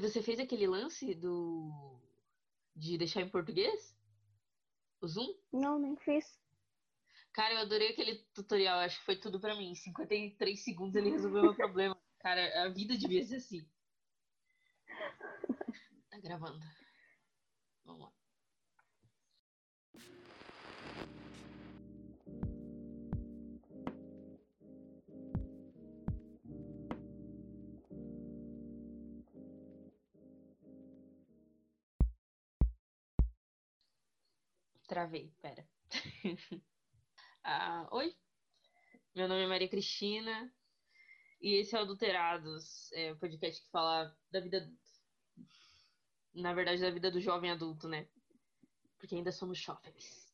Você fez aquele lance do. de deixar em português? O Zoom? Não, nem fiz. Cara, eu adorei aquele tutorial, acho que foi tudo pra mim. Em 53 segundos ele resolveu o meu problema. Cara, a vida devia ser assim. Tá gravando. Vamos lá. Travei, pera. ah, oi, meu nome é Maria Cristina e esse é o Adulterados, é o podcast que fala da vida adulta. Na verdade, da vida do jovem adulto, né? Porque ainda somos jovens.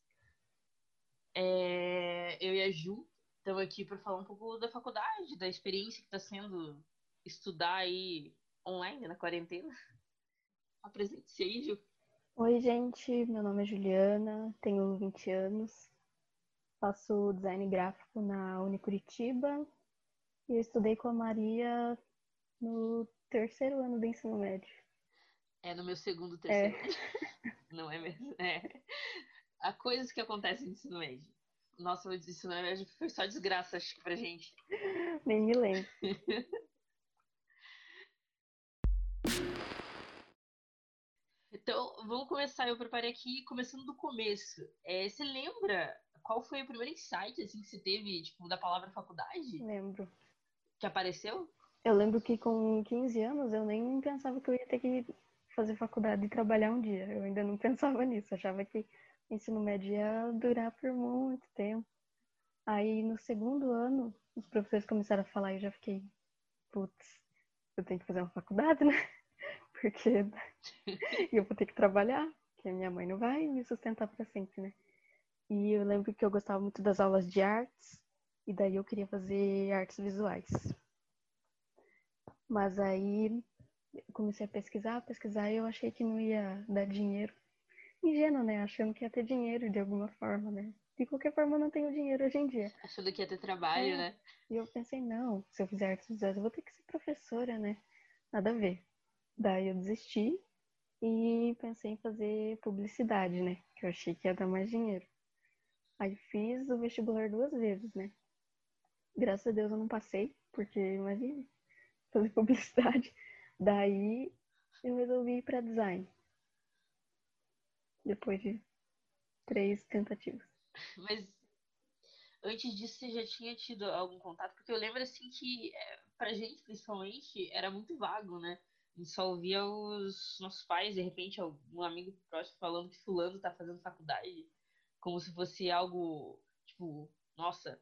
É, eu e a Ju estamos aqui para falar um pouco da faculdade, da experiência que está sendo estudar aí online na quarentena. Apresente-se aí, Ju. Oi, gente. Meu nome é Juliana, tenho 20 anos, faço design gráfico na Unicuritiba e eu estudei com a Maria no terceiro ano do ensino médio. É no meu segundo, terceiro. É. Não é mesmo? É. Há coisas que acontecem no ensino médio. Nossa, o ensino médio foi só desgraça, acho que pra gente. Nem me lembro. Então, vamos começar. Eu preparei aqui, começando do começo. É, você lembra qual foi o primeiro insight assim, que você teve, tipo, da palavra faculdade? Lembro. Que apareceu? Eu lembro que com 15 anos eu nem pensava que eu ia ter que fazer faculdade e trabalhar um dia. Eu ainda não pensava nisso. achava que o ensino médio ia durar por muito tempo. Aí no segundo ano, os professores começaram a falar e eu já fiquei, putz, eu tenho que fazer uma faculdade, né? Porque eu vou ter que trabalhar, porque minha mãe não vai me sustentar para sempre, né? E eu lembro que eu gostava muito das aulas de artes, e daí eu queria fazer artes visuais. Mas aí comecei a pesquisar, pesquisar, e eu achei que não ia dar dinheiro. Ingênuo, né? Achando que ia ter dinheiro de alguma forma, né? De qualquer forma, eu não tenho dinheiro hoje em dia. Achando que ia ter trabalho, é. né? E eu pensei, não, se eu fizer artes visuais, eu vou ter que ser professora, né? Nada a ver. Daí eu desisti e pensei em fazer publicidade, né? Que eu achei que ia dar mais dinheiro. Aí fiz o vestibular duas vezes, né? Graças a Deus eu não passei, porque imagina, fazer publicidade. Daí eu resolvi ir para design. Depois de três tentativas. Mas antes disso você já tinha tido algum contato? Porque eu lembro assim que é, pra gente, principalmente, era muito vago, né? Gente só ouvia os nossos pais, de repente, um amigo próximo falando que fulano tá fazendo faculdade, como se fosse algo, tipo, nossa.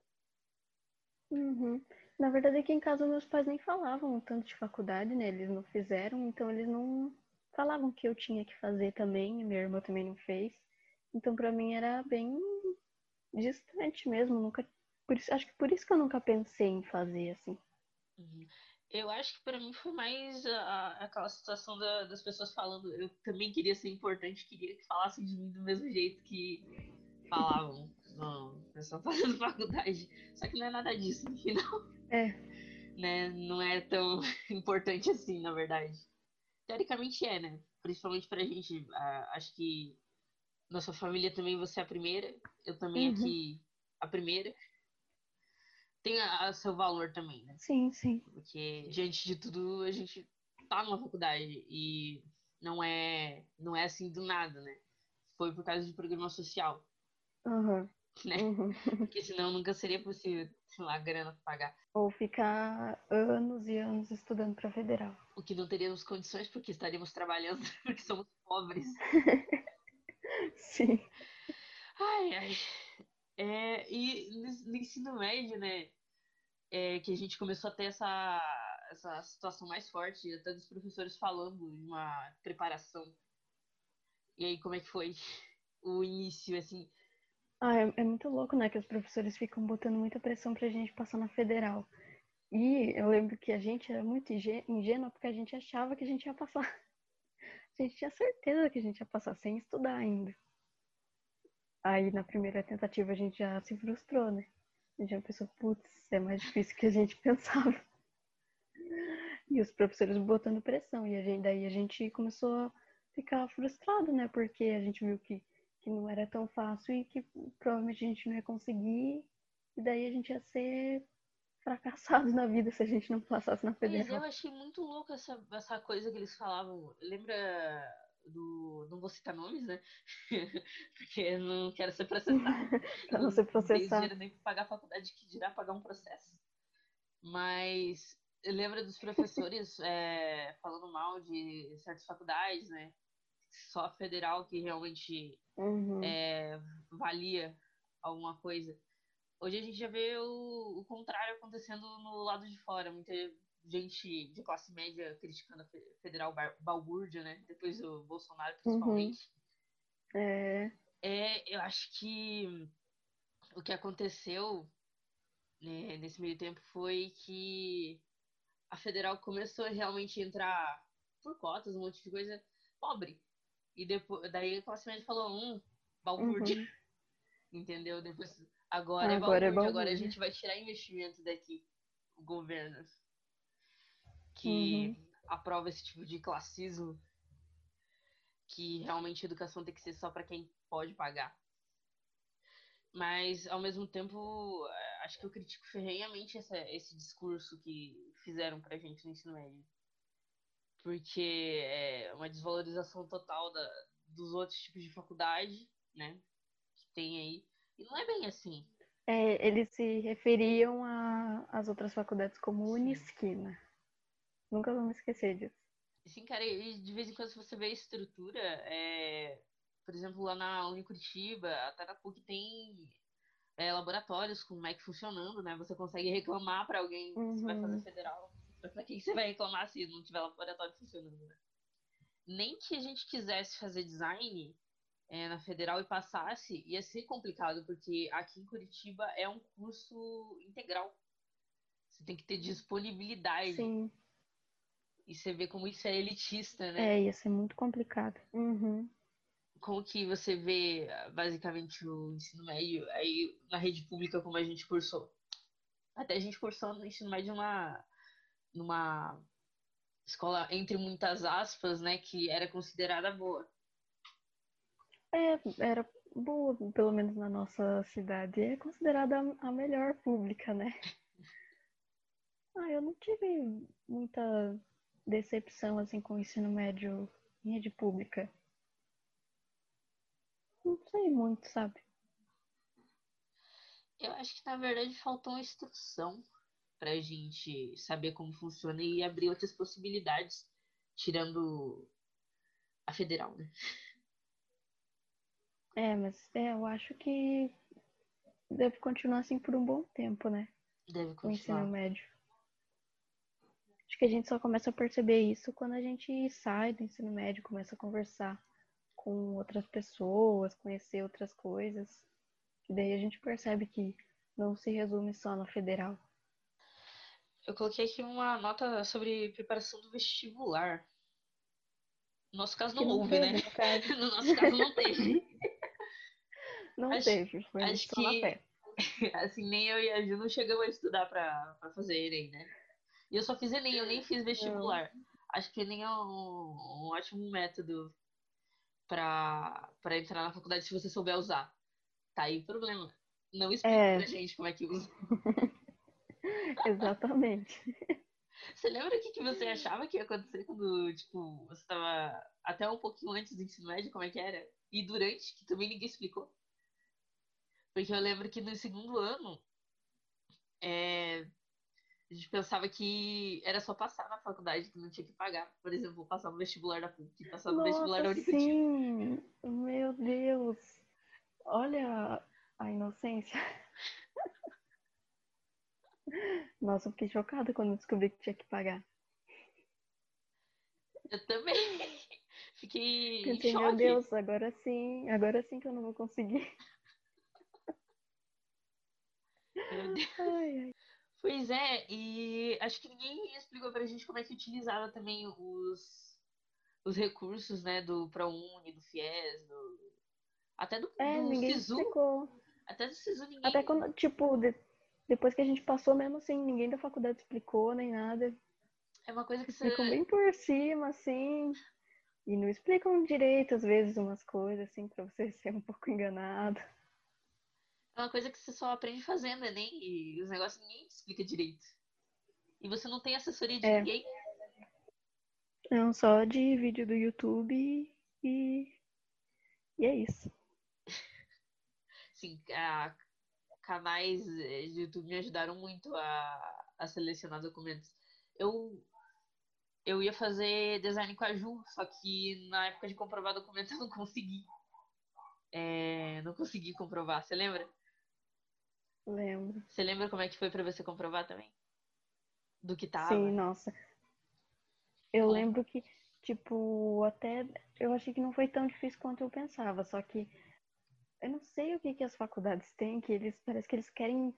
Uhum. Na verdade, aqui em casa meus pais nem falavam tanto de faculdade, né? Eles não fizeram, então eles não falavam que eu tinha que fazer também, minha irmã também não fez. Então, para mim era bem distante mesmo, nunca por isso, acho que por isso que eu nunca pensei em fazer assim. Uhum. Eu acho que para mim foi mais a, aquela situação da, das pessoas falando. Eu também queria ser importante, queria que falassem de mim do mesmo jeito que falavam. Não, só fazendo faculdade. Só que não é nada disso no final. É. Né? Não é tão importante assim, na verdade. Teoricamente é, né? Principalmente pra gente. acho que nossa família também você é a primeira. Eu também uhum. aqui a primeira tem a, a seu valor também, né? Sim, sim. Porque diante de tudo a gente tá numa faculdade e não é não é assim do nada, né? Foi por causa de programa social. Uhum. Né? Uhum. Porque senão nunca seria possível, sei lá, grana pra pagar. Ou ficar anos e anos estudando para federal. O que não teríamos condições porque estaríamos trabalhando, porque somos pobres. Sim. Ai, ai. É, e no ensino médio, né, é, que a gente começou a ter essa, essa situação mais forte, até dos professores falando de uma preparação. E aí, como é que foi o início, assim? Ah, é, é muito louco, né, que os professores ficam botando muita pressão pra gente passar na federal. E eu lembro que a gente era muito ingênua porque a gente achava que a gente ia passar. A gente tinha certeza que a gente ia passar sem estudar ainda. Aí na primeira tentativa a gente já se frustrou, né? A gente já pensou, putz, é mais difícil que a gente pensava. E os professores botando pressão. E a gente, daí a gente começou a ficar frustrado, né? Porque a gente viu que, que não era tão fácil e que provavelmente a gente não ia conseguir. E daí a gente ia ser fracassado na vida se a gente não passasse na federal. Mas eu achei muito louco essa, essa coisa que eles falavam. Lembra do. Não vou citar nomes, né? Porque não quero ser processado. pra não ser processado. Não nem pagar a faculdade que dirá pagar um processo. Mas lembra dos professores é, falando mal de certas faculdades, né? Só a federal que realmente uhum. é, valia alguma coisa. Hoje a gente já vê o, o contrário acontecendo no lado de fora. Muita gente de classe média criticando a federal balbúrdia, né? Depois do Bolsonaro, principalmente. Uhum. É. é. Eu acho que o que aconteceu né, nesse meio tempo foi que a federal começou a realmente entrar por cotas, um monte de coisa pobre. E depois, daí a classe média falou, hum, balbúrdia. Uhum. Entendeu? Depois, agora, agora é, balbúrdia, é balbúrdia, agora a gente vai tirar investimento daqui, o governo. Que uhum. aprova esse tipo de classismo. Que realmente a educação tem que ser só para quem pode pagar. Mas, ao mesmo tempo, acho que eu critico ferrenhamente essa, esse discurso que fizeram pra gente no ensino médio. Porque é uma desvalorização total da, dos outros tipos de faculdade, né? Que tem aí. E não é bem assim. É, eles se referiam às outras faculdades como Unisquina. Nunca vou me esquecer disso. Sim, cara, e de vez em quando você vê a estrutura, é, por exemplo, lá na Unicuritiba, até na PUC tem é, laboratórios com o Mac funcionando, né? Você consegue reclamar para alguém uhum. se vai fazer uhum. federal. Para quem você vai reclamar se não tiver laboratório funcionando, né? Nem que a gente quisesse fazer design é, na federal e passasse, ia ser complicado, porque aqui em Curitiba é um curso integral. Você tem que ter disponibilidade. Sim. E você vê como isso é elitista, né? É, ia ser muito complicado. Uhum como que você vê basicamente o ensino médio aí na rede pública como a gente cursou? Até a gente cursou no ensino médio numa, numa escola, entre muitas aspas, né, que era considerada boa. É, era boa, pelo menos na nossa cidade. É considerada a melhor pública, né? Ah, eu não tive muita decepção assim com o ensino médio em rede pública. Não sei muito, sabe? Eu acho que na verdade faltou uma instrução pra gente saber como funciona e abrir outras possibilidades, tirando a federal, né? É, mas é, eu acho que deve continuar assim por um bom tempo, né? Deve continuar. O ensino médio. Acho que a gente só começa a perceber isso quando a gente sai do ensino médio, começa a conversar com outras pessoas, conhecer outras coisas. E daí a gente percebe que não se resume só na federal. Eu coloquei aqui uma nota sobre preparação do vestibular. No nosso caso não, não houve, teve, né? No, no, nosso caso não teve. Não acho, teve, foi acho que, na fé. Assim, nem eu e a Ju não chegamos a estudar pra, pra fazer Enem, né? E eu só fiz Enem, eu nem fiz vestibular. Não. Acho que Enem é um, um ótimo método para entrar na faculdade se você souber usar. Tá aí o problema. Não explica é. pra gente como é que usa. Exatamente. Você lembra o que, que você achava que ia acontecer quando, tipo, você tava até um pouquinho antes do ensino médio, como é que era? E durante, que também ninguém explicou. Porque eu lembro que no segundo ano, é, a gente pensava que era só passar na faculdade, que não tinha que pagar. Por exemplo, passar no vestibular da PUC, passar no Nossa, vestibular da Unicamp. Sim, meu Deus. Olha a inocência. Nossa, eu fiquei chocada quando descobri que tinha que pagar. Eu também. Fiquei Pensei, em choque. meu Deus, agora sim, agora sim que eu não vou conseguir. Meu Deus. Ai, ai. Pois é, e acho que ninguém explicou pra gente como é que utilizava também os, os recursos, né, do ProUni, do FIES, do, até do, é, do ninguém SISU. Explicou. Até do SISU ninguém... Até quando, tipo, de, depois que a gente passou mesmo assim, ninguém da faculdade explicou, nem nada. É uma coisa que você. Ficam bem por cima, assim. E não explicam direito, às vezes, umas coisas, assim, pra você ser um pouco enganado. É uma coisa que você só aprende fazendo, Enem, e os negócios ninguém explica direito. E você não tem assessoria de É. ninguém. Não, só de vídeo do YouTube e. E é isso. Sim, a, canais eh, de YouTube me ajudaram muito a, a selecionar documentos. Eu, eu ia fazer design com a Ju, só que na época de comprovar documento eu não consegui. É, não consegui comprovar, você lembra? Lembro. Você lembra como é que foi pra você comprovar também? Do que tava? Sim, nossa. Eu lembro que, tipo, até eu achei que não foi tão difícil quanto eu pensava, só que eu não sei o que que as faculdades têm, que eles parece que eles querem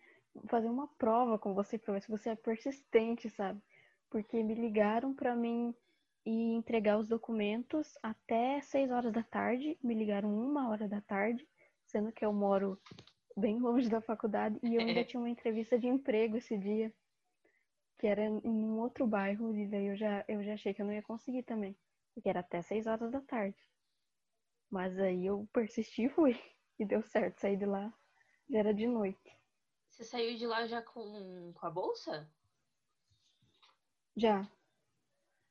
fazer uma prova com você pra ver se você é persistente, sabe? Porque me ligaram pra mim ir entregar os documentos até seis horas da tarde, me ligaram uma hora da tarde, sendo que eu moro bem longe da faculdade e eu ainda tinha uma entrevista de emprego esse dia que era em um outro bairro, e daí eu já, eu já achei que eu não ia conseguir também, porque era até seis horas da tarde. Mas aí eu persisti e fui, e deu certo, saí de lá, já era de noite. Você saiu de lá já com, com a bolsa? Já,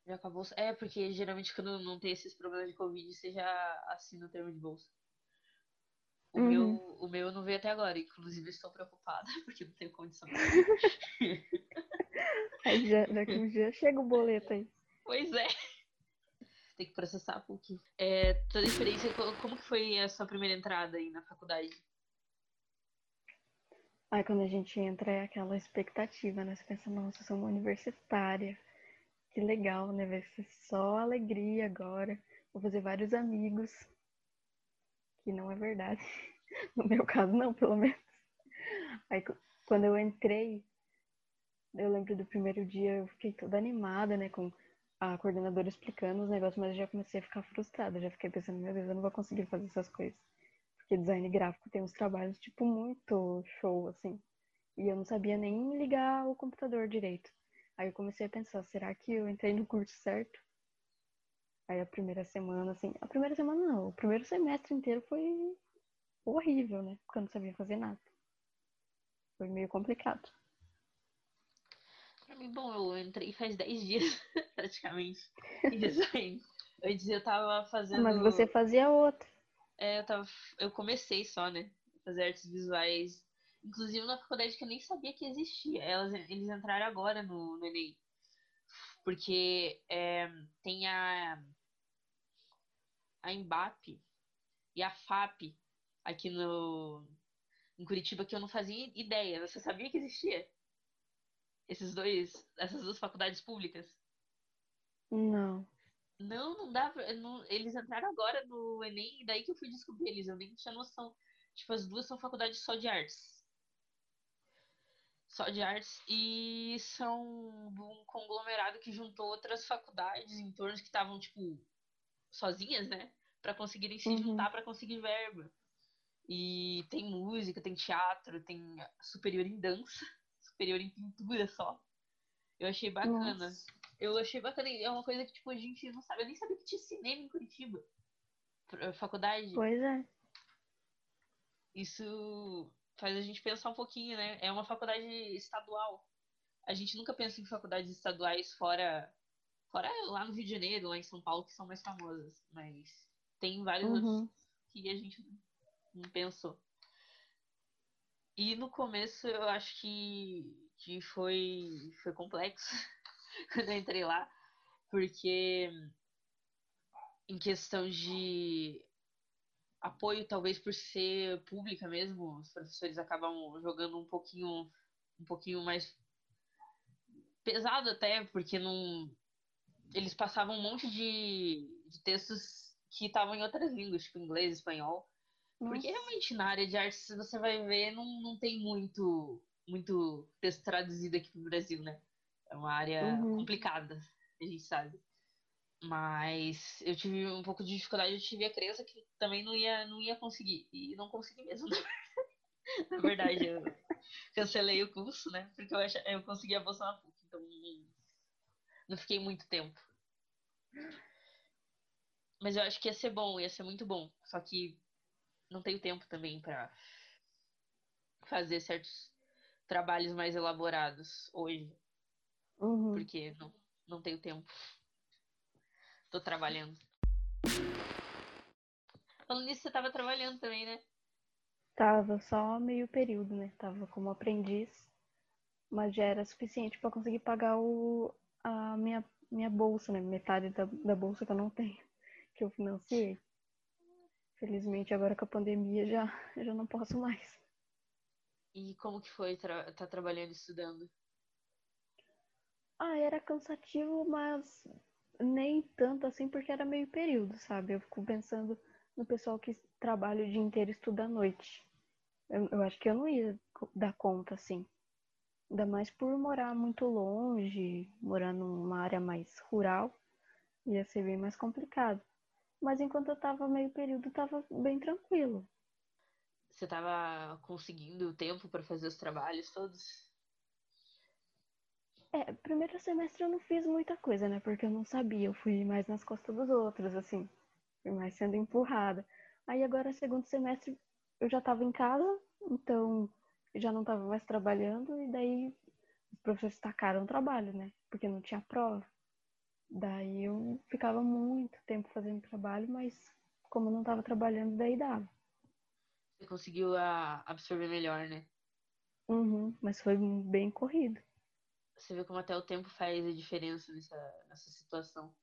Já com a bolsa? É, porque geralmente quando não tem esses problemas de Covid, você já assina o termo de bolsa. O, Uhum. meu, o meu não veio até agora, inclusive estou preocupada, porque não tenho condição. aí já, daqui um dia chega o boleto aí. pois é. Tem que processar a PUC. É, toda a experiência, co- como que foi a sua primeira entrada aí na faculdade? Aí quando a gente entra é aquela expectativa, né? Você pensa, nossa, eu sou uma universitária. Que legal, né? Vai ser só alegria agora. Vou fazer vários amigos. Que não é verdade. No meu caso, não, pelo menos. Aí quando eu entrei, eu lembro do primeiro dia, eu fiquei toda animada, né? Com a coordenadora explicando os negócios, mas eu já comecei a ficar frustrada. Já fiquei pensando, meu Deus, eu não vou conseguir fazer essas coisas. Porque design gráfico tem uns trabalhos, tipo, muito show, assim. E eu não sabia nem ligar o computador direito. Aí eu comecei a pensar, será que eu entrei no curso certo? Aí a primeira semana, assim, a primeira semana não, o primeiro semestre inteiro foi horrível, né? Porque eu não sabia fazer nada. Foi meio complicado. Pra mim, bom, eu entrei faz 10 dias, praticamente, em design. Antes eu tava fazendo. Mas você fazia outra. É, eu tava. Eu comecei só, né? Fazer artes visuais. Inclusive na faculdade que eu nem sabia que existia. Elas, eles entraram agora no, no Enem. Porque é, tem a. A Embap e a FAP aqui no. Em Curitiba que eu não fazia ideia. Você sabia que existia? Esses dois. Essas duas faculdades públicas? Não. Não, não dá pra, não- eles entraram agora no Enem, e daí que eu fui descobrir eles. Eu nem tinha noção. Tipo, as duas são faculdades só de artes. Só de artes. E são um conglomerado que juntou outras faculdades em torno que estavam, tipo, sozinhas, né? Pra conseguirem se Uhum. juntar pra conseguir verba. E tem música, tem teatro, tem superior em dança, superior em pintura só. Eu achei bacana. Nossa. Eu achei bacana. É uma coisa que, tipo, a gente não sabe. Eu nem sabia que tinha cinema em Curitiba. Faculdade. Pois é. Isso faz a gente pensar um pouquinho, né? É uma faculdade estadual. A gente nunca pensa em faculdades estaduais fora. Fora lá no Rio de Janeiro, lá em São Paulo, que são mais famosas. Mas tem vários outros Uhum. que a gente não pensou. E no começo eu acho que, que foi, foi complexo quando eu entrei lá, porque em questão de apoio, talvez por ser pública mesmo, os professores acabam jogando um pouquinho, um pouquinho mais pesado até, porque não eles passavam um monte de, de textos que estavam em outras línguas, tipo inglês, espanhol. Porque realmente na área de artes você vai ver, não, não tem muito, muito texto traduzido aqui pro Brasil, né? É uma área Uhum. complicada, a gente sabe. Mas eu tive um pouco de dificuldade, eu tive a crença que também não ia, não ia conseguir. E não consegui mesmo. Na verdade, eu cancelei o curso, né? Porque eu, ach... eu consegui a bolsa na PUC. Então não fiquei muito tempo. Mas eu acho que ia ser bom, ia ser muito bom. Só que não tenho tempo também para fazer certos trabalhos mais elaborados hoje. Uhum. Porque não, não tenho tempo. Tô trabalhando. Falando nisso, você tava trabalhando também, né? Tava só meio período, né? Tava como aprendiz, mas já era suficiente para conseguir pagar o, a minha, minha bolsa, né? Metade da, da bolsa que eu não tenho, que eu financiei. Felizmente, agora com a pandemia já, já não posso mais. E como que foi estar tá trabalhando e estudando? Ah, era cansativo, mas nem tanto assim, porque era meio período, sabe? Eu fico pensando no pessoal que trabalha o dia inteiro e estuda à noite. Eu, eu acho que eu não ia dar conta, assim. Ainda mais por morar muito longe, morar numa área mais rural, ia ser bem mais complicado. Mas enquanto eu tava meio período, tava bem tranquilo. Você tava conseguindo tempo para fazer os trabalhos todos? É, primeiro semestre eu não fiz muita coisa, né? Porque eu não sabia, eu fui mais nas costas dos outros, assim. Fui mais sendo empurrada. Aí agora, segundo semestre, eu já tava em casa, então já não tava mais trabalhando, e daí os professores tacaram o trabalho, né? Porque não tinha prova. Daí eu ficava muito tempo fazendo trabalho, mas como não tava trabalhando, daí dava. Você conseguiu a, absorver melhor, né? Uhum, mas foi bem corrido. Você vê como até o tempo faz a diferença nessa, nessa situação.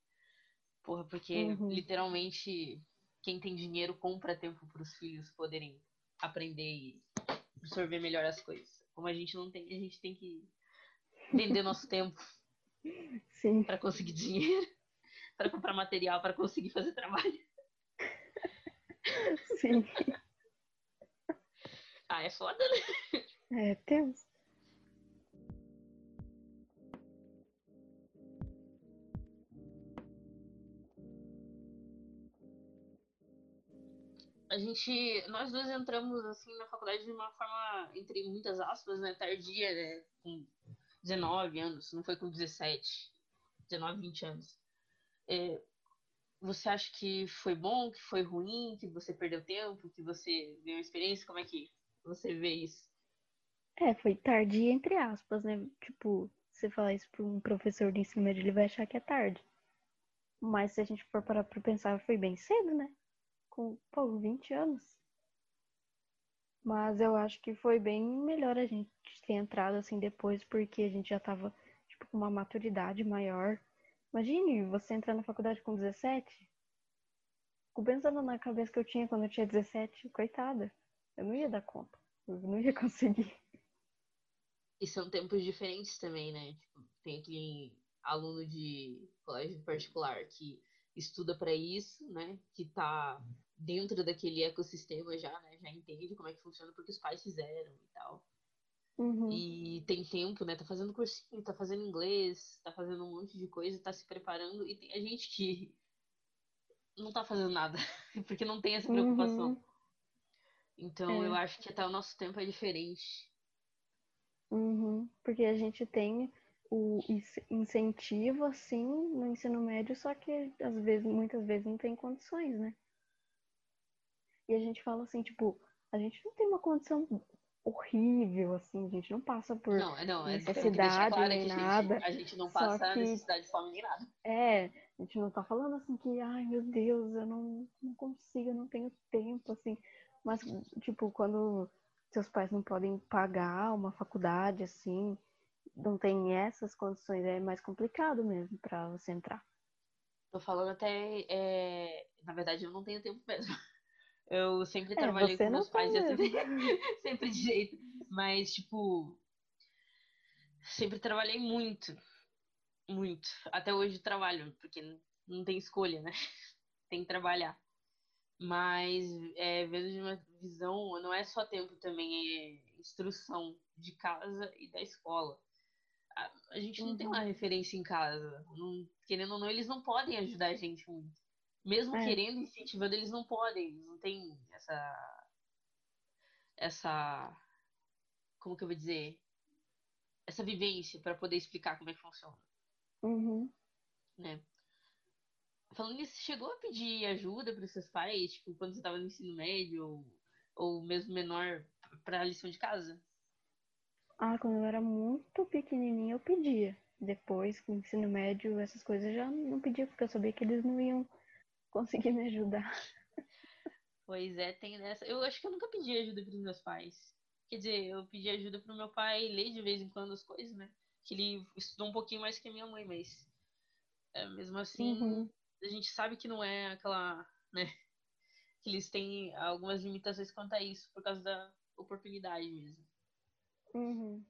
Porra, porque Uhum. literalmente quem tem dinheiro compra tempo para os filhos poderem aprender e absorver melhor as coisas. Como a gente não tem, a gente tem que vender nosso tempo Sim. para conseguir dinheiro, para comprar material, para conseguir fazer trabalho. Sim. Ah, é foda, né? É, temos. A gente, nós dois entramos assim na faculdade de uma forma, entre muitas aspas, né, tardia, né, com 19 anos, não foi com 17, 19, 20 anos. É, você acha que foi bom, que foi ruim, que você perdeu tempo, que você viu experiência? Como é que você vê isso? É, foi tardia, entre aspas, né? Tipo, você falar isso para um professor de ensino médio, ele vai achar que é tarde. Mas se a gente for parar pra pensar, foi bem cedo, né? Com, pô, 20 anos. Mas eu acho que foi bem melhor a gente ter entrado assim depois, porque a gente já tava, tipo, com uma maturidade maior. Imagine você entrar na faculdade com 17. Fico pensando na cabeça que eu tinha quando eu tinha 17. Coitada. Eu não ia dar conta. Eu não ia conseguir. E são tempos diferentes também, né? Tipo, tem aquele aluno de colégio particular que estuda para isso, né? Que tá dentro daquele ecossistema já, né? Já entende como é que funciona porque os pais fizeram e tal. Uhum. E tem tempo, né? Tá fazendo cursinho, tá fazendo inglês, tá fazendo um monte de coisa, tá se preparando. E tem a gente que não tá fazendo nada, porque não tem essa preocupação. Uhum. Então É. eu acho que até o nosso tempo é diferente. Uhum. Porque a gente tem o ince- incentivo, assim, no ensino médio, só que às vezes, muitas vezes não tem condições, né? E a gente fala assim, tipo, a gente não tem uma condição horrível, assim, a gente não passa por Não, é não, é deixar necessidade claro nem nada. gente, a gente não passa que- necessidade de fome nem nada. É, a gente não tá falando assim que, ai meu Deus, eu não, não consigo, eu não tenho tempo, assim. Mas, tipo, quando seus pais não podem pagar uma faculdade, assim, não tem essas condições, é mais complicado mesmo pra você entrar. Tô falando até. é, Na verdade, eu não tenho tempo mesmo. Eu sempre É, trabalhei com meus pais, tem eu sempre, sempre de jeito. Mas, tipo. Sempre trabalhei muito. Muito. Até hoje trabalho, porque não tem escolha, né? Tem que trabalhar. Mas, é, vendo de uma visão, não é só tempo também, é instrução de casa e da escola. A, a gente não tem Uhum. uma referência em casa. Não- querendo ou não, eles não podem ajudar a gente muito. Mesmo É. querendo, incentivando, eles não podem. Eles não têm essa. Essa. Como que eu vou dizer? Essa vivência para poder explicar como é que funciona. Uhum. Né? Falando nisso, você chegou a pedir ajuda para seus pais, tipo, quando você estava no ensino médio, ou, ou mesmo menor, para a lição de casa? Ah, quando eu era muito pequenininha eu pedia. Depois, com o ensino médio, essas coisas eu já não pedia, porque eu sabia que eles não iam conseguir me ajudar. Pois é, tem nessa. Eu acho que eu nunca pedi ajuda pros meus pais. Quer dizer, eu pedi ajuda pro meu pai ler de vez em quando as coisas, né? Que ele estudou um pouquinho mais que a minha mãe, mas é, mesmo assim, Uhum. a gente sabe que não é aquela, né? Que eles têm algumas limitações quanto a isso, por causa da oportunidade mesmo. Uhum.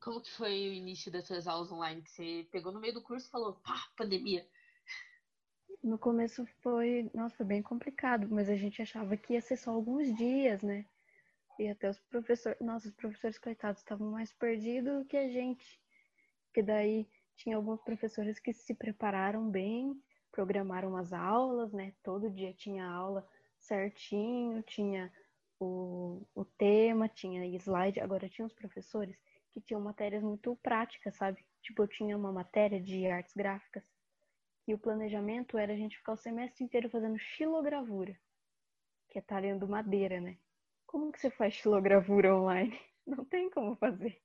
Como que foi o início das suas aulas online? Que você pegou no meio do curso e falou, pá, pandemia. No começo foi, nossa, foi bem complicado, mas a gente achava que ia ser só alguns dias, né? E até os professores, nossa, os professores coitados estavam mais perdidos que a gente. Porque daí tinha alguns professores que se prepararam bem, programaram as aulas, né? Todo dia tinha aula certinho, tinha o, o tema, tinha slide. Agora tinha os professores que tinham matérias muito práticas, sabe? Tipo, eu tinha uma matéria de artes gráficas e o planejamento era a gente ficar o semestre inteiro fazendo xilogravura, que é talhando madeira, né? Como que você faz xilogravura online? Não tem como fazer.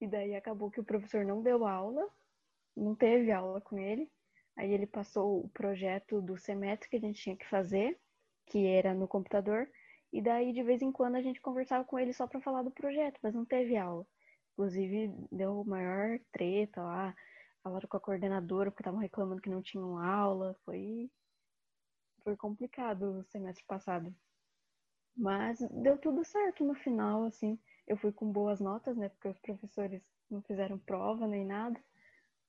E daí acabou que o professor não deu aula, não teve aula com ele. Aí ele passou o projeto do semestre que a gente tinha que fazer, que era no computador, e daí de vez em quando a gente conversava com ele só para falar do projeto, mas não teve aula. Inclusive deu maior treta lá, falaram com a coordenadora porque estavam reclamando que não tinham aula. Foi, foi complicado o semestre passado. Mas deu tudo certo no final, assim. Eu fui com boas notas, né? Porque os professores não fizeram prova nem nada.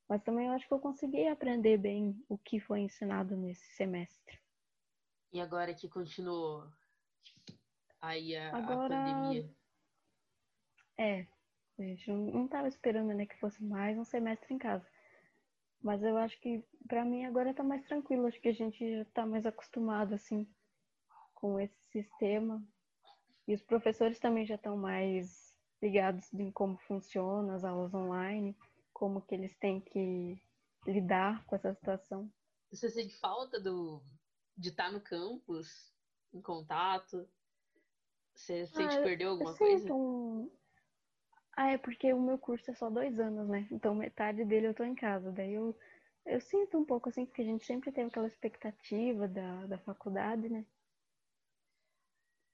Mas também eu acho que eu consegui aprender bem o que foi ensinado nesse semestre. E agora que continuou aí a, Agora, a pandemia? É, a gente não estava esperando né, que fosse mais um semestre em casa. Mas eu acho que para mim agora tá mais tranquilo. Acho que a gente já tá mais acostumado assim com esse sistema. E os professores também já estão mais ligados em como funciona as aulas online, como que eles têm que lidar com essa situação. Você sente falta do, de estar no campus, em contato? Você sente ah, perdeu alguma eu coisa? Um... Ah, é porque o meu curso é só dois anos, né? Então metade dele eu tô em casa. Daí eu, eu sinto um pouco assim, porque a gente sempre teve aquela expectativa da, da faculdade, né?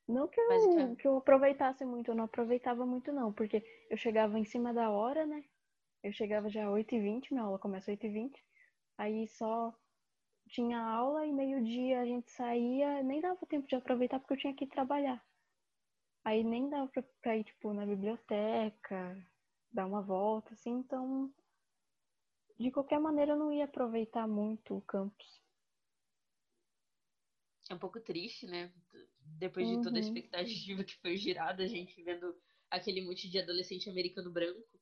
Não que eu, que eu aproveitasse muito, eu não aproveitava muito não, porque eu chegava em cima da hora, né? Eu chegava já 8h20, minha aula começa 8h20, aí só tinha aula e meio-dia a gente saía, nem dava tempo de aproveitar porque eu tinha que trabalhar. Aí nem dava pra, pra ir, tipo, na biblioteca, dar uma volta, assim, então de qualquer maneira eu não ia aproveitar muito o campus. É um pouco triste, né? depois de toda a Uhum. expectativa que foi girada, a gente vendo aquele monte de adolescente americano branco.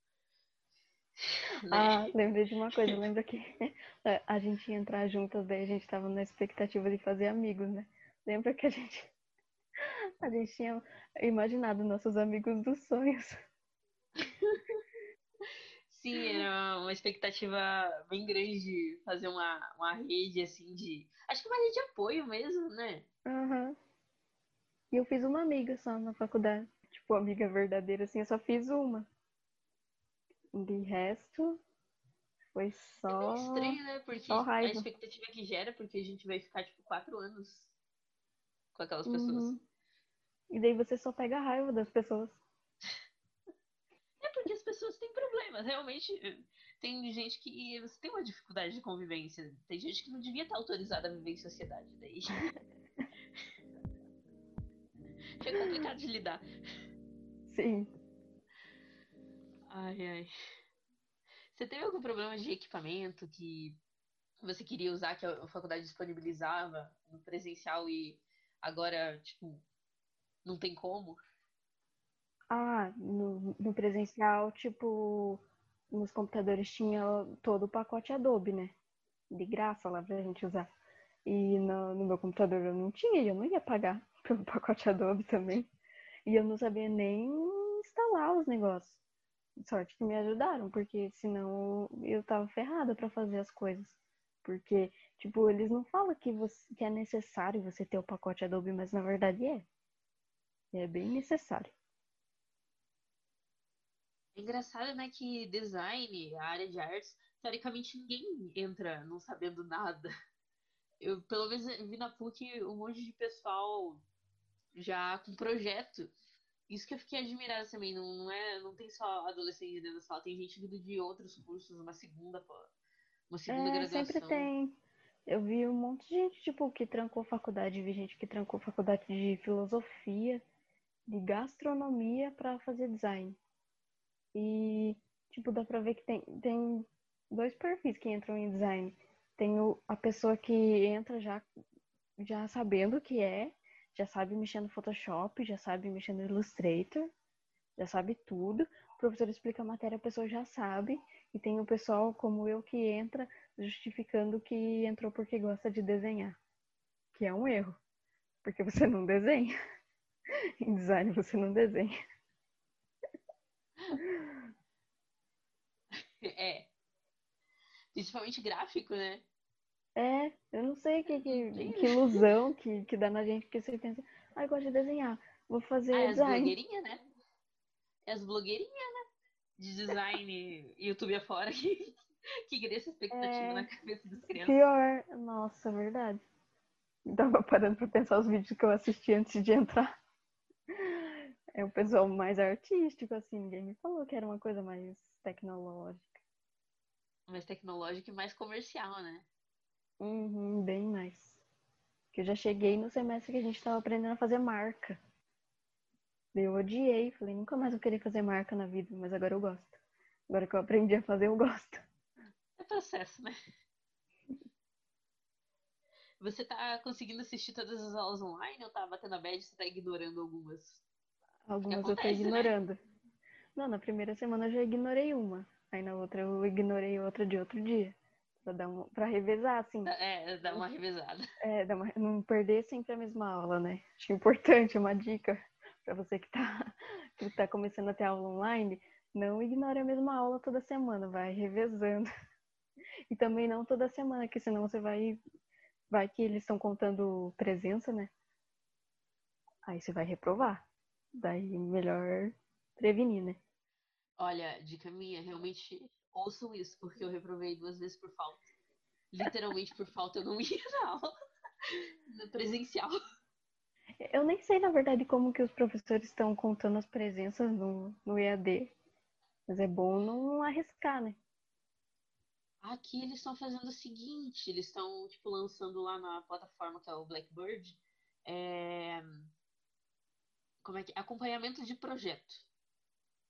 Né? Ah, lembrei de uma coisa, lembra que a gente ia entrar juntas, daí a gente tava na expectativa de fazer amigos, né? Lembra que a gente a gente tinha imaginado nossos amigos dos sonhos. Sim, era uma expectativa bem grande de fazer uma, uma rede assim de. Acho que uma rede de apoio mesmo, né? Uhum. E eu fiz uma amiga só na faculdade. Tipo, amiga verdadeira, assim, eu só fiz uma. De resto, foi só. É estranho, né? Porque a expectativa que gera, porque a gente vai ficar, tipo, quatro anos com aquelas Uhum. E daí você só pega a raiva das pessoas. É porque as pessoas têm problemas, realmente. Tem gente que você tem uma dificuldade de convivência. Tem gente que não devia estar autorizada a viver em sociedade. Daí. é complicado de lidar. Sim. Ai, ai. Você teve algum problema de equipamento que você queria usar, que a faculdade disponibilizava no presencial e agora, tipo, não tem como? Ah, no, no presencial, tipo, nos computadores tinha todo o pacote Adobe, né? De graça lá pra gente usar. E no, no meu computador eu não tinha, e eu não ia pagar pelo pacote Adobe também. E eu não sabia nem instalar os negócios. Sorte que me ajudaram, porque senão eu tava ferrada para fazer as coisas. Porque, tipo, eles não falam que, você, que é necessário você ter o pacote Adobe, mas na verdade é. É bem necessário. É engraçado, né, que design, a área de artes, teoricamente ninguém entra não sabendo nada. Eu, pelo menos, vi na PUC um monte de pessoal já com projeto. Isso que eu fiquei admirada também, não, não, é, não tem só adolescente dentro da sala, tem gente vindo de outros cursos, uma segunda, uma segunda é, graduação. Sempre tem. Eu vi um monte de gente, tipo, que trancou faculdade, vi gente que trancou faculdade de filosofia, de gastronomia para fazer design. E, tipo, dá pra ver que tem, tem dois perfis que entram em design. Tem o, a pessoa que entra já, já sabendo o que é, já sabe mexer no Photoshop, já sabe mexer no Illustrator, já sabe tudo. O professor explica a matéria, a pessoa já sabe. E tem o pessoal como eu que entra justificando que entrou porque gosta de desenhar. Que é um erro. Porque você não desenha. em design você não desenha. É. Principalmente gráfico, né? É, eu não sei que, que, que ilusão que, que dá na gente, porque você pensa, ah, eu gosto de desenhar, vou fazer ah, design. as blogueirinhas, né? É as blogueirinhas, né? De design, YouTube afora, que, que cria essa expectativa é, na cabeça das crianças. Pior, nossa, verdade. Tava parando pra pensar os vídeos que eu assisti antes de entrar. É o pessoal mais artístico, assim, ninguém me falou que era uma coisa mais tecnológica. Mais tecnológica e mais comercial, né? Uhum, bem mais. Que eu já cheguei no semestre que a gente estava aprendendo a fazer marca. Eu odiei, falei, nunca mais vou querer fazer marca na vida, mas agora eu gosto. Agora que eu aprendi a fazer, eu gosto. É processo, né? Você tá conseguindo assistir todas as aulas online ou tá batendo a bad e você tá ignorando algumas? Algumas acontece, eu tô né? ignorando. Né? Não, na primeira semana eu já ignorei uma. Aí na outra eu ignorei outra de outro dia. Pra, dar um, pra revezar, assim. É, dar uma revezada. É, dar uma, não perder sempre a mesma aula, né? Acho importante, uma dica para você que tá, que tá começando a ter aula online. Não ignore a mesma aula toda semana, vai revezando. E também não toda semana, que senão você vai. Vai que eles estão contando presença, né? Aí você vai reprovar. Daí melhor prevenir, né? Olha, dica minha, realmente ouçam isso, porque eu reprovei duas vezes por falta. Literalmente por falta, eu não ia na aula no presencial. Eu nem sei, na verdade, como que os professores estão contando as presenças no, no EAD. Mas é bom não arriscar, né? Aqui eles estão fazendo o seguinte, eles estão, tipo, lançando lá na plataforma que é o Blackbird, é... como é que acompanhamento de projeto.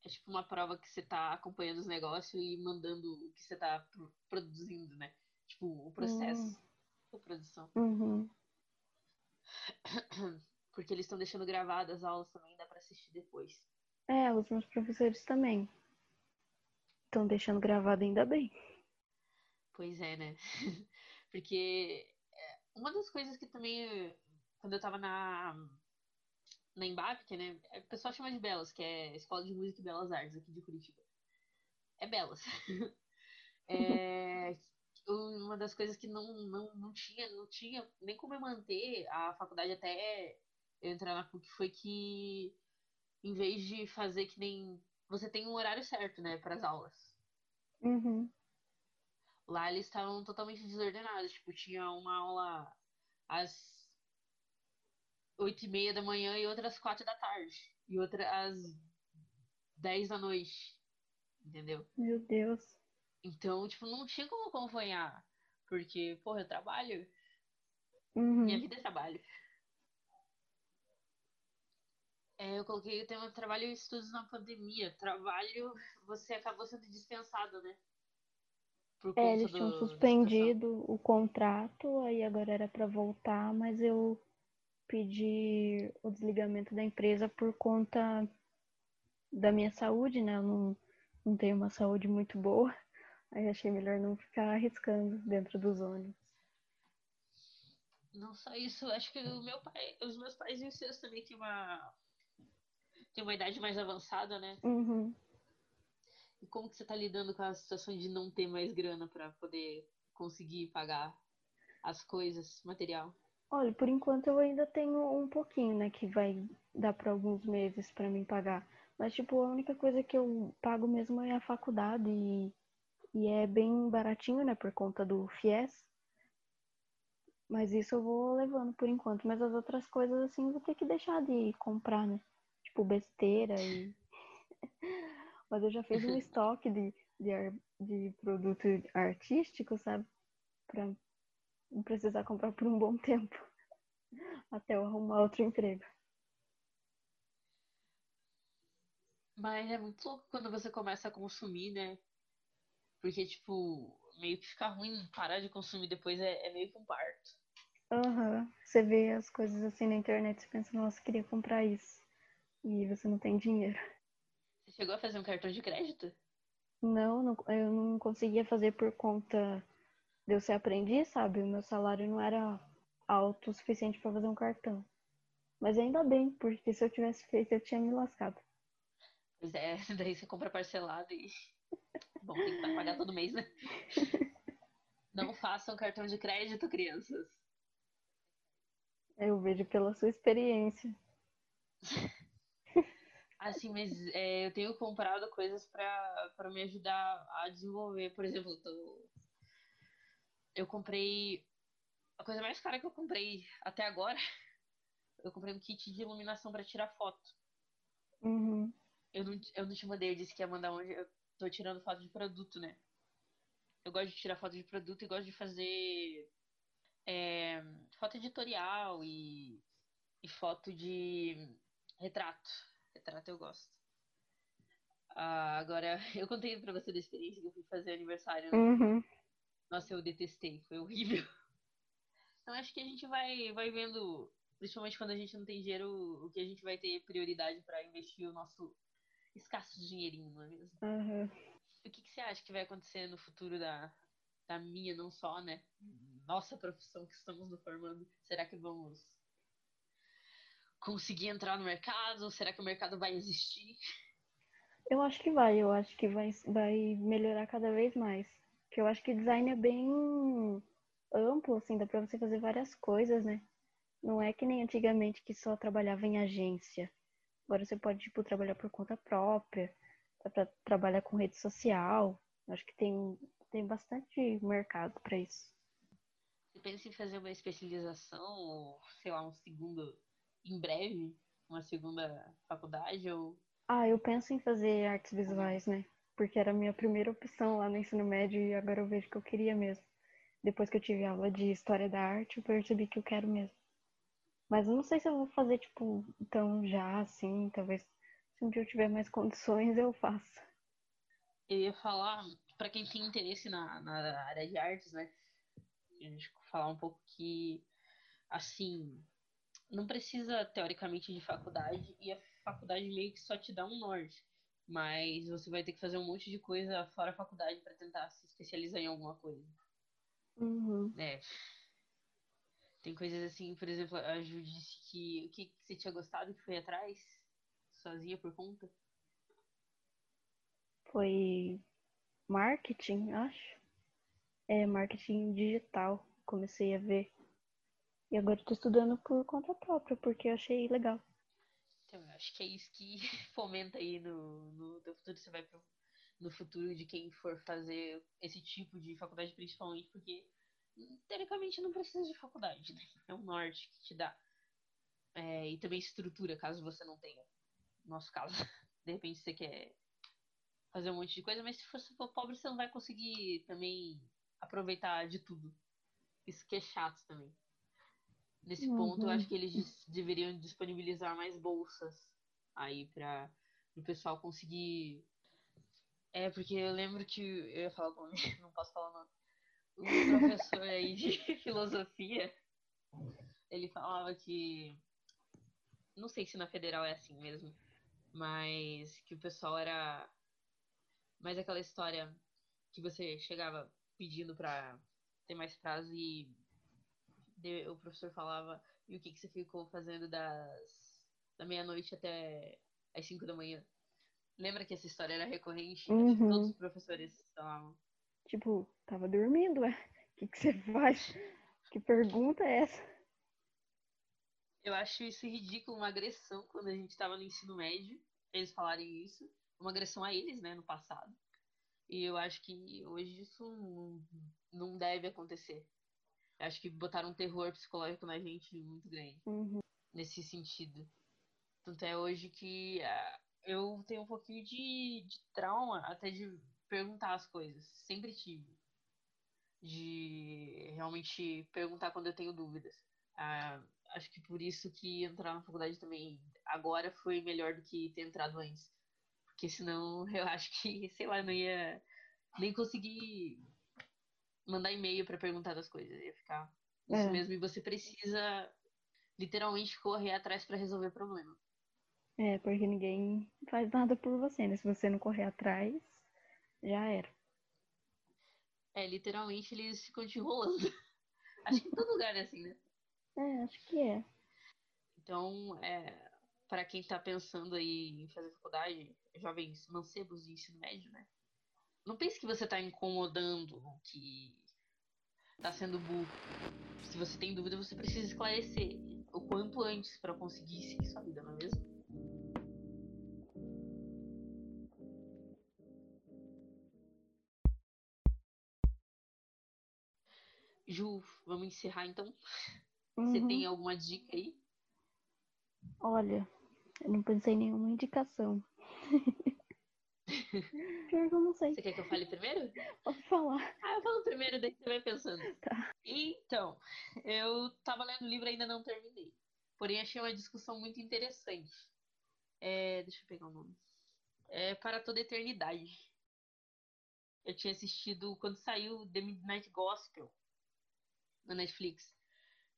É tipo uma prova que você tá acompanhando os negócios e mandando o que você tá produzindo, né? Tipo, o processo uhum. da produção. Uhum. Porque eles estão deixando gravadas as aulas também, dá pra assistir depois. É, os meus professores também. Estão deixando gravado ainda bem. Pois é, né? Porque é, uma das coisas que também, quando eu tava na na Embap, que né, o pessoal chama de Belas, que é Escola de Música e Belas Artes aqui de Curitiba. É Belas. é, uma das coisas que não, não, não tinha, não tinha nem como eu manter a faculdade até eu entrar na PUC foi que em vez de fazer que nem você tem um horário certo, né, para as aulas. Uhum. Lá eles estavam totalmente desordenados, tipo, tinha uma aula às oito e meia da manhã e outra às quatro da tarde. E outra às dez da noite. Entendeu? Meu Deus. Então, tipo, não tinha como acompanhar. Porque, porra, eu trabalho. Uhum. Minha vida é trabalho. É, eu coloquei o tema trabalho e estudos na pandemia. Trabalho, você acabou sendo dispensado, né? é, eles tinham suspendido o contrato, aí agora era para voltar, mas eu pedir o desligamento da empresa por conta da minha saúde, né? Eu não, não tenho uma saúde muito boa. Aí achei melhor não ficar arriscando dentro dos ônibus. Não só isso, acho que o meu pai, os meus pais e os seus também têm uma, têm uma idade mais avançada, né? Uhum. E como que você tá lidando com a situação de não ter mais grana para poder conseguir pagar as coisas, material? Olha, por enquanto eu ainda tenho um pouquinho, né, que vai dar para alguns meses para mim pagar. Mas, tipo, a única coisa que eu pago mesmo é a faculdade e, e é bem baratinho, né, por conta do FIES. Mas isso eu vou levando por enquanto. Mas as outras coisas, assim, eu vou ter que deixar de comprar, né? Tipo, besteira e. Mas eu já fiz um estoque de, de, de produto artístico, sabe? Pra não precisar comprar por um bom tempo. Até eu arrumar outro emprego. Mas é muito louco quando você começa a consumir, né? Porque, tipo, meio que fica ruim parar de consumir depois é, é meio que um parto. Aham. Uhum. Você vê as coisas assim na internet e pensa, nossa, queria comprar isso. E você não tem dinheiro. Você chegou a fazer um cartão de crédito? Não, não eu não conseguia fazer por conta de eu ser aprendiz, sabe? O meu salário não era alto o suficiente para fazer um cartão. Mas ainda bem, porque se eu tivesse feito, eu tinha me lascado. Pois é, daí você compra parcelado e. Bom, tem que pagar todo mês, né? Não façam cartão de crédito, crianças. Eu vejo pela sua experiência. Assim, mas é, eu tenho comprado coisas para me ajudar a desenvolver. Por exemplo, eu, tô... eu comprei. A coisa mais cara que eu comprei até agora, eu comprei um kit de iluminação para tirar foto. Uhum. Eu, não, eu não te mandei, eu disse que ia mandar onde eu tô tirando foto de produto, né? Eu gosto de tirar foto de produto e gosto de fazer é, foto editorial e, e foto de retrato. Retrato eu gosto. Ah, agora, eu contei pra você da experiência que eu fui fazer aniversário. Né? Uhum. Nossa, eu detestei, foi horrível. Então acho que a gente vai, vai vendo, principalmente quando a gente não tem dinheiro, o que a gente vai ter prioridade para investir o nosso escasso dinheirinho, não é mesmo? Uhum. O que, que você acha que vai acontecer no futuro da, da minha, não só, né? Nossa profissão que estamos nos formando. Será que vamos conseguir entrar no mercado? Será que o mercado vai existir? Eu acho que vai, eu acho que vai, vai melhorar cada vez mais. Porque eu acho que design é bem amplo, assim, dá pra você fazer várias coisas, né? Não é que nem antigamente que só trabalhava em agência. Agora você pode, tipo, trabalhar por conta própria, dá pra trabalhar com rede social. Acho que tem, tem bastante mercado para isso. Você pensa em fazer uma especialização, ou, sei lá, um segundo, em breve, uma segunda faculdade, ou... Ah, eu penso em fazer artes visuais, né? Porque era a minha primeira opção lá no ensino médio e agora eu vejo que eu queria mesmo. Depois que eu tive aula de história da arte, eu percebi que eu quero mesmo. Mas eu não sei se eu vou fazer, tipo, tão já assim, talvez se um dia eu tiver mais condições eu faça. Eu ia falar, para quem tem interesse na, na área de artes, né? A gente falar um pouco que, assim, não precisa teoricamente de faculdade e a faculdade meio que só te dá um norte. Mas você vai ter que fazer um monte de coisa fora a faculdade para tentar se especializar em alguma coisa. Uhum. É. Tem coisas assim, por exemplo, a Ju disse que o que, que você tinha gostado e foi atrás, sozinha por conta. Foi marketing, acho. É, marketing digital. Comecei a ver. E agora estou estudando por conta própria, porque eu achei legal. Então, eu acho que é isso que fomenta aí no, no teu futuro. Você vai pro, no futuro de quem for fazer esse tipo de faculdade, principalmente, porque teoricamente não precisa de faculdade, né? É um norte que te dá. É, e também estrutura, caso você não tenha. No nosso caso, de repente você quer fazer um monte de coisa, mas se você for pobre, você não vai conseguir também aproveitar de tudo. Isso que é chato também. Nesse uhum. ponto, eu acho que eles deveriam disponibilizar mais bolsas aí para o pessoal conseguir. É, porque eu lembro que. Eu ia falar o nome, não posso falar o nome. Um professor aí de filosofia, ele falava que. Não sei se na federal é assim mesmo, mas que o pessoal era mais aquela história que você chegava pedindo para ter mais prazo e o professor falava e o que, que você ficou fazendo das da meia-noite até as 5 da manhã. Lembra que essa história era recorrente? Uhum. Todos os professores falavam. Tipo, tava dormindo, ué. O que, que você faz? Que pergunta é essa? Eu acho isso ridículo, uma agressão quando a gente estava no ensino médio, eles falarem isso. Uma agressão a eles, né, no passado. E eu acho que hoje isso não deve acontecer. Acho que botaram um terror psicológico na gente muito grande. Uhum. Nesse sentido. Tanto é hoje que uh, eu tenho um pouquinho de, de trauma até de perguntar as coisas. Sempre tive. De realmente perguntar quando eu tenho dúvidas. Uh, acho que por isso que entrar na faculdade também agora foi melhor do que ter entrado antes. Porque senão eu acho que, sei lá, não ia nem conseguir mandar e-mail para perguntar das coisas. Ia ficar isso é. mesmo. E você precisa literalmente correr atrás para resolver o problema. É, porque ninguém faz nada por você, né? Se você não correr atrás, já era. É, literalmente eles ficam te enrolando. acho que em todo lugar é assim, né? É, acho que é. Então, é, para quem tá pensando aí em fazer faculdade, jovens mancebos de ensino médio, né? Não pense que você tá incomodando, que tá sendo burro. Se você tem dúvida, você precisa esclarecer o quanto antes para conseguir seguir sua vida, não é mesmo? Ju, vamos encerrar então? Uhum. Você tem alguma dica aí? Olha, eu não pensei em nenhuma indicação. Pior que eu não sei. Você quer que eu fale primeiro? Pode falar. Ah, eu falo primeiro, daí você vai pensando. Tá. Então, eu tava lendo o livro e ainda não terminei. Porém, achei uma discussão muito interessante. É, deixa eu pegar o nome. É Para Toda Eternidade. Eu tinha assistido quando saiu The Midnight Gospel na Netflix.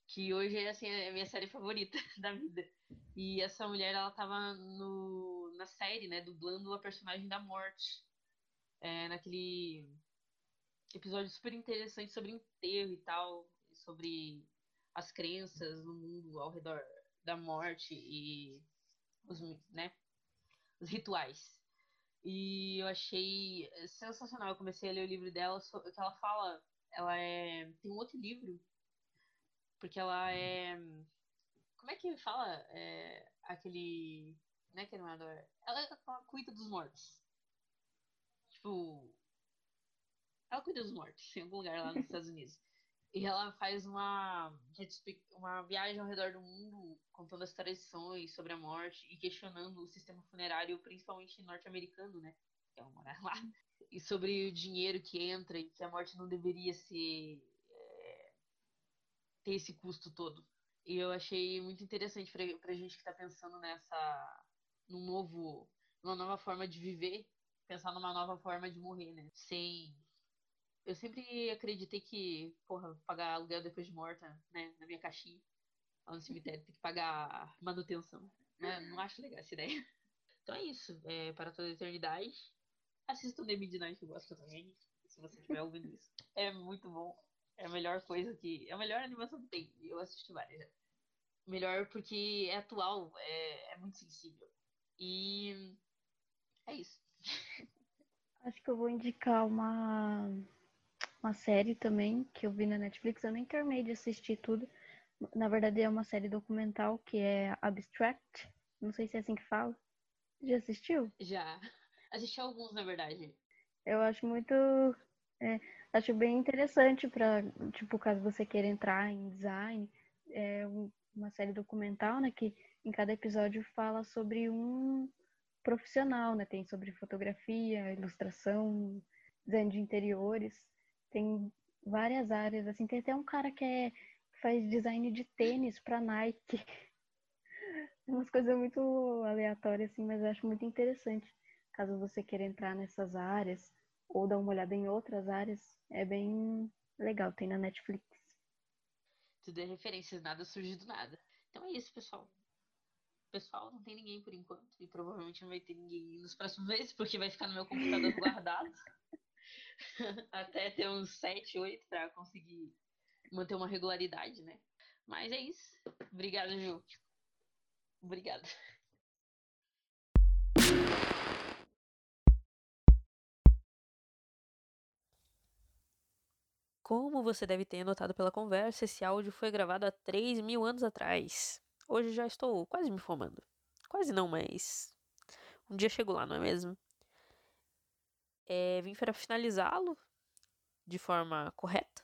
Que hoje é assim, a minha série favorita da vida. E essa mulher, ela tava no, na série, né, dublando a personagem da morte. É, naquele episódio super interessante sobre enterro e tal, sobre as crenças no mundo ao redor da morte e os, né, os rituais. E eu achei sensacional. Eu comecei a ler o livro dela, que ela fala ela é. Tem um outro livro. Porque ela é. Como é que fala? É, aquele. Não é que Ela, ela cuida dos mortos. Tipo. Ela cuida dos mortos em algum lugar lá nos Estados Unidos. E ela faz uma, uma viagem ao redor do mundo contando as tradições sobre a morte e questionando o sistema funerário, principalmente norte-americano, né? Que é morar lá e sobre o dinheiro que entra e que a morte não deveria ser é, ter esse custo todo. E eu achei muito interessante para a gente que está pensando nessa num novo, numa nova forma de viver, pensar numa nova forma de morrer, né? Sem eu sempre acreditei que, porra, pagar aluguel depois de morta, né, na minha caixinha, lá no cemitério, tem que pagar manutenção. Né? Não acho legal essa ideia. Então é isso. É, para toda a eternidade. Assista The Midnight Gospel também, se você estiver ouvindo isso. É muito bom. É a melhor coisa que. É a melhor animação que tem. Eu assisti várias já. Melhor porque é atual, é, é muito sensível. E é isso. Acho que eu vou indicar uma, uma série também que eu vi na Netflix. Eu nem terminei de assistir tudo. Na verdade, é uma série documental que é Abstract. Não sei se é assim que fala. Já assistiu? Já. Assisti alguns, na verdade. Eu acho muito. É, acho bem interessante para, tipo, caso você queira entrar em design. É uma série documental, né? Que em cada episódio fala sobre um profissional, né? Tem sobre fotografia, ilustração, design de interiores. Tem várias áreas, assim. Tem até um cara que é, faz design de tênis para Nike. Umas coisas muito aleatórias, assim, mas eu acho muito interessante caso você queira entrar nessas áreas ou dar uma olhada em outras áreas, é bem legal, tem na Netflix. Tudo é referências, nada surge do nada. Então é isso, pessoal pessoal, não tem ninguém por enquanto. E provavelmente não vai ter ninguém nos próximos meses, porque vai ficar no meu computador guardado. Até ter uns 7, 8 para conseguir manter uma regularidade, né? Mas é isso. Obrigada, Ju. Obrigada. Como você deve ter notado pela conversa, esse áudio foi gravado há 3 mil anos atrás. Hoje já estou quase me formando. Quase não, mas um dia chego lá, não é mesmo? É, vim para finalizá-lo de forma correta.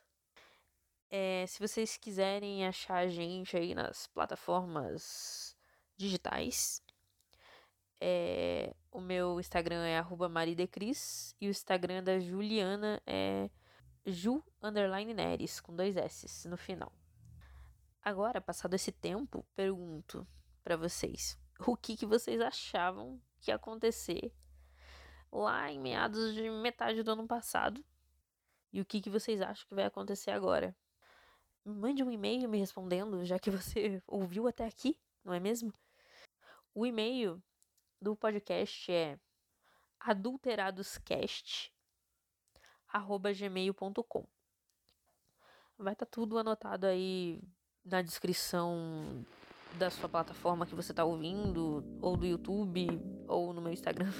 É, se vocês quiserem achar a gente aí nas plataformas digitais, é, o meu Instagram é maridecris e o Instagram da Juliana é ju Neres, com dois S no final. Agora, passado esse tempo, pergunto para vocês, o que, que vocês achavam que ia acontecer lá em meados de metade do ano passado e o que, que vocês acham que vai acontecer agora? Mande um e-mail me respondendo, já que você ouviu até aqui, não é mesmo? O e-mail do podcast é adulteradoscast@gmail.com. Vai estar tá tudo anotado aí na descrição da sua plataforma que você está ouvindo, ou do YouTube, ou no meu Instagram.